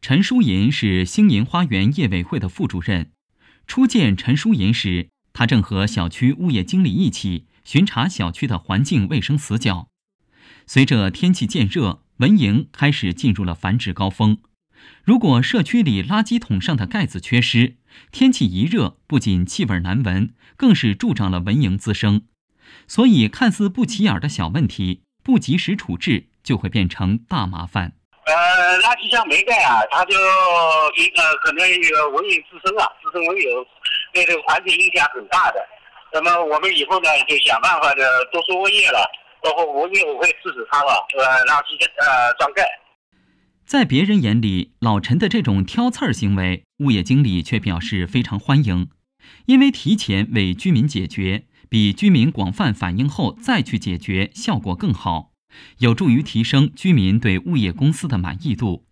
陈淑银是星银花园业委会的副主任。初见陈淑银时，他正和小区物业经理一起巡查小区的环境卫生死角。随着天气渐热，蚊蝇开始进入了繁殖高峰。如果社区里垃圾桶上的盖子缺失，天气一热，不仅气味难闻，更是助长了蚊蝇滋生。所以，看似不起眼的小问题，不及时处置，就会变成大麻烦。呃，垃圾箱没盖啊，它就一个可能有蚊蝇滋生啊，滋生蚊蝇，对这个环境影响很大的。那么我们以后呢，就想办法的多说物业了，包括物业我会制止他了，呃，垃圾箱呃装盖。在别人眼里，老陈的这种挑刺儿行为，物业经理却表示非常欢迎，因为提前为居民解决，比居民广泛反映后再去解决效果更好。有助于提升居民对物业公司的满意度，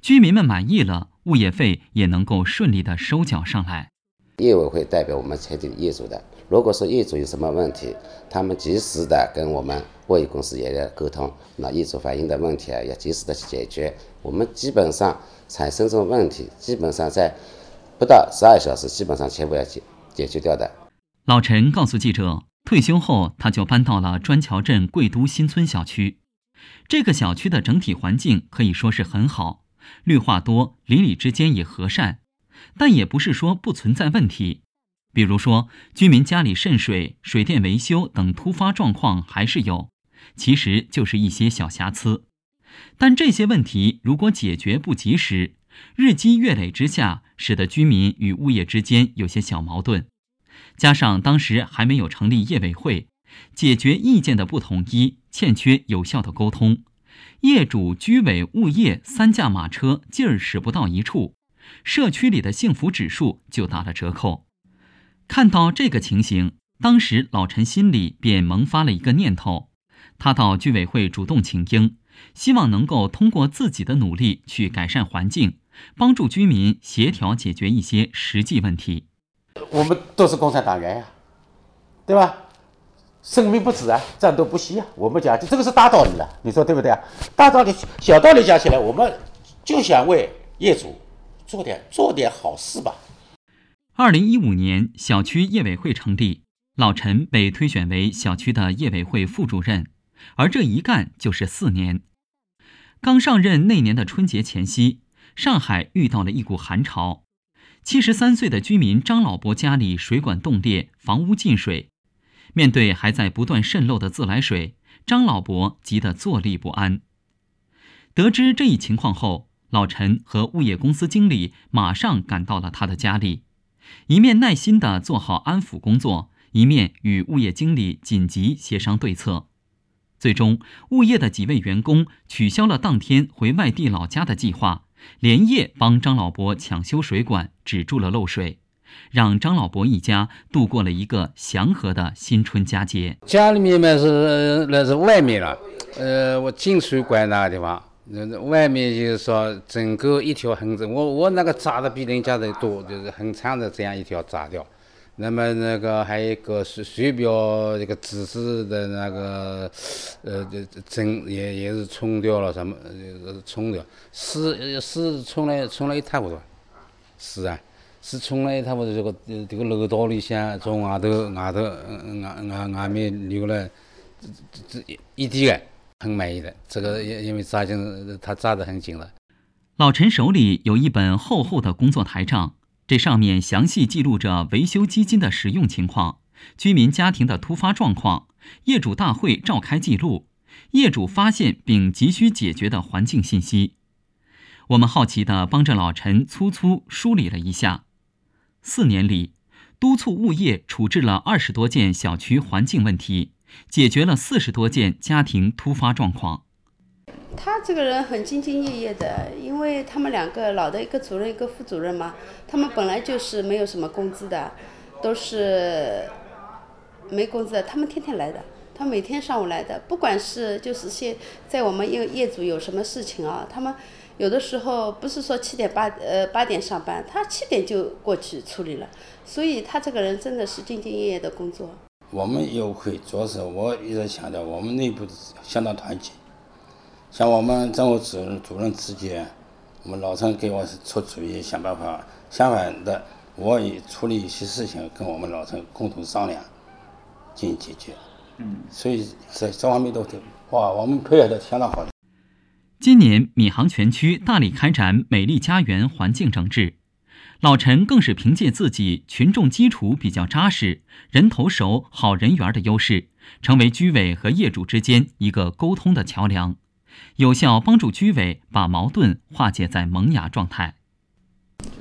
居民们满意了，物业费也能够顺利的收缴上来。业委会代表我们全体业主的，如果说业主有什么问题，他们及时的跟我们物业公司也要沟通，那业主反映的问题啊，要及时的去解决。我们基本上产生这种问题，基本上在不到十二小时，基本上全部要解解决掉的。老陈告诉记者。退休后，他就搬到了砖桥镇贵都新村小区。这个小区的整体环境可以说是很好，绿化多，邻里之间也和善。但也不是说不存在问题，比如说居民家里渗水、水电维修等突发状况还是有，其实就是一些小瑕疵。但这些问题如果解决不及时，日积月累之下，使得居民与物业之间有些小矛盾。加上当时还没有成立业委会，解决意见的不统一，欠缺有效的沟通，业主、居委、物业三驾马车劲儿使不到一处，社区里的幸福指数就打了折扣。看到这个情形，当时老陈心里便萌发了一个念头，他到居委会主动请缨，希望能够通过自己的努力去改善环境，帮助居民协调解决一些实际问题。我们都是共产党员呀，对吧？生命不止啊，战斗不息啊。我们讲，这个是大道理了，你说对不对啊？大道理、小道理讲起来，我们就想为业主做点做点好事吧。二零一五年，小区业委会成立，老陈被推选为小区的业委会副主任，而这一干就是四年。刚上任那年的春节前夕，上海遇到了一股寒潮。七十三岁的居民张老伯家里水管冻裂，房屋进水。面对还在不断渗漏的自来水，张老伯急得坐立不安。得知这一情况后，老陈和物业公司经理马上赶到了他的家里，一面耐心地做好安抚工作，一面与物业经理紧急协商对策。最终，物业的几位员工取消了当天回外地老家的计划。连夜帮张老伯抢修水管，止住了漏水，让张老伯一家度过了一个祥和的新春佳节。家里面嘛是那是外面了，呃，我进水管那个地方，那外面就是说整个一条横着，我我那个扎的比人家的多，就是很长的这样一条扎掉。那么那个还有一个水水表这个指示的那个，呃，这这针也也是冲掉了，什么呃冲掉，是是冲了冲了一塌糊涂，是啊，是冲了一塌糊涂。这个这个楼道里向从外头外头外外外面流了这这一滴的，很满意的。这个因因为扎紧，他扎得很紧了。老陈手里有一本厚厚的工作台账。这上面详细记录着维修基金的使用情况、居民家庭的突发状况、业主大会召开记录、业主发现并急需解决的环境信息。我们好奇地帮着老陈粗粗梳理了一下：四年里，督促物业处置了二十多件小区环境问题，解决了四十多件家庭突发状况。他这个人很兢兢业业的，因为他们两个老的一个主任一个副主任嘛，他们本来就是没有什么工资的，都是没工资的，他们天天来的，他每天上午来的，不管是就是现在我们业业主有什么事情啊，他们有的时候不是说七点八呃八点上班，他七点就过去处理了，所以他这个人真的是兢兢业业的工作。我们业委会主要是我一直强调，我们内部相当团结。像我们政务主任主任之间，我们老陈给我出主意，想办法。相反的，我也处理一些事情，跟我们老陈共同商量进行解决。嗯，所以在这方面都哇，我们配合的相当好的。今年闵行全区大力开展美丽家园环境整治，老陈更是凭借自己群众基础比较扎实、人头熟、好人缘的优势，成为居委和业主之间一个沟通的桥梁。有效帮助居委把矛盾化解在萌芽状态，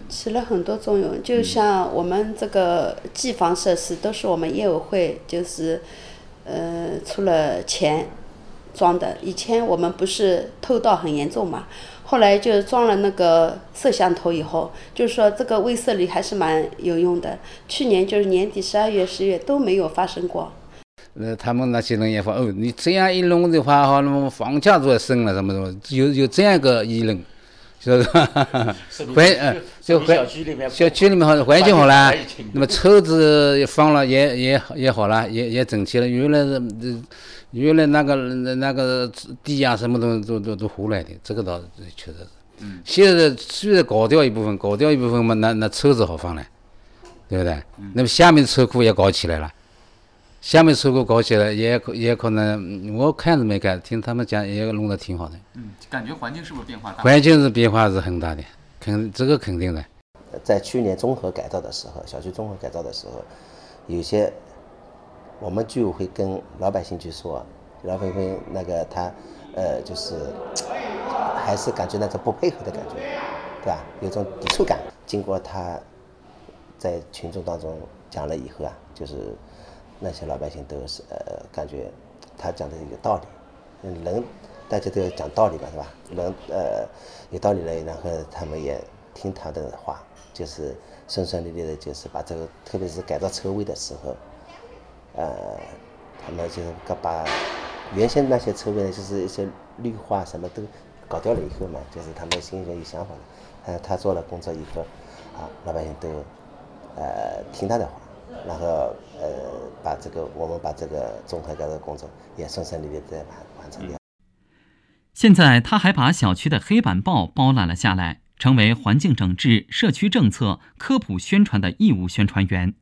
起了很多作用。就像我们这个机房设施都是我们业委会就是，呃，出了钱装的。以前我们不是偷盗很严重嘛，后来就装了那个摄像头以后，就是说这个威慑力还是蛮有用的。去年就是年底十二月、十月都没有发生过。呃，他们那些人也说，哦，你这样一弄的话，哈，那么房价都要升了，什么什么，有有这样一个议论，是吧？环，呃，就环，小区里面好，环境好了，那么车子也放了也也也好了，也也整齐了。原来是，原来那个那个地啊，什么东西都都都胡来的，这个倒确实是。嗯。现在虽然搞掉一部分，搞掉一部分嘛，那那车子好放了，对不对？那么下面车库也搞起来了。下面车库搞起来也可也可能，我看是没改，听他们讲也弄得挺好的。嗯，感觉环境是不是变化大？环境是变化是很大的，肯这个肯定的。在去年综合改造的时候，小区综合改造的时候，有些我们居委会跟老百姓去说，老百姓那个他呃就是还是感觉那种不配合的感觉，对吧？有种抵触感。经过他在群众当中讲了以后啊，就是。那些老百姓都是呃，感觉他讲的有道理，人大家都要讲道理嘛，是吧？人呃有道理了，然后他们也听他的话，就是顺顺利利的，就是把这个，特别是改造车位的时候，呃，他们就把原先那些车位呢，就是一些绿化什么都搞掉了以后嘛，就是他们心里面有想法了，呃，他做了工作以后，啊，老百姓都呃听他的话。然后，呃，把这个我们把这个综合改造工作也顺顺利利的完完成掉。现在他还把小区的黑板报包揽了下来，成为环境整治、社区政策科普宣传的义务宣传员。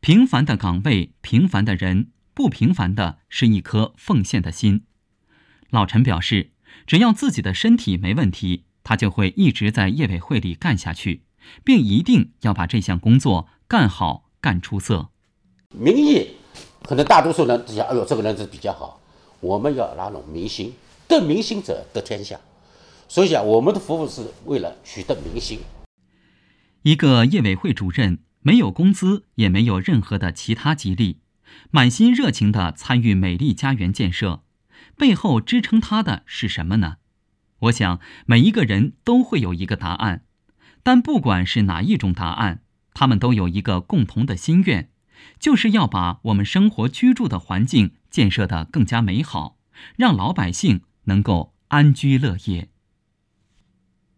平凡的岗位，平凡的人，不平凡的是一颗奉献的心。老陈表示，只要自己的身体没问题，他就会一直在业委会里干下去，并一定要把这项工作干好。干出色，民意可能大多数人想，哎呦，这个人是比较好。我们要拉拢民心，得民心者得天下。所以讲，我们的服务是为了取得民心。一个业委会主任没有工资，也没有任何的其他激励，满心热情地参与美丽家园建设，背后支撑他的是什么呢？我想每一个人都会有一个答案，但不管是哪一种答案。他们都有一个共同的心愿，就是要把我们生活居住的环境建设得更加美好，让老百姓能够安居乐业。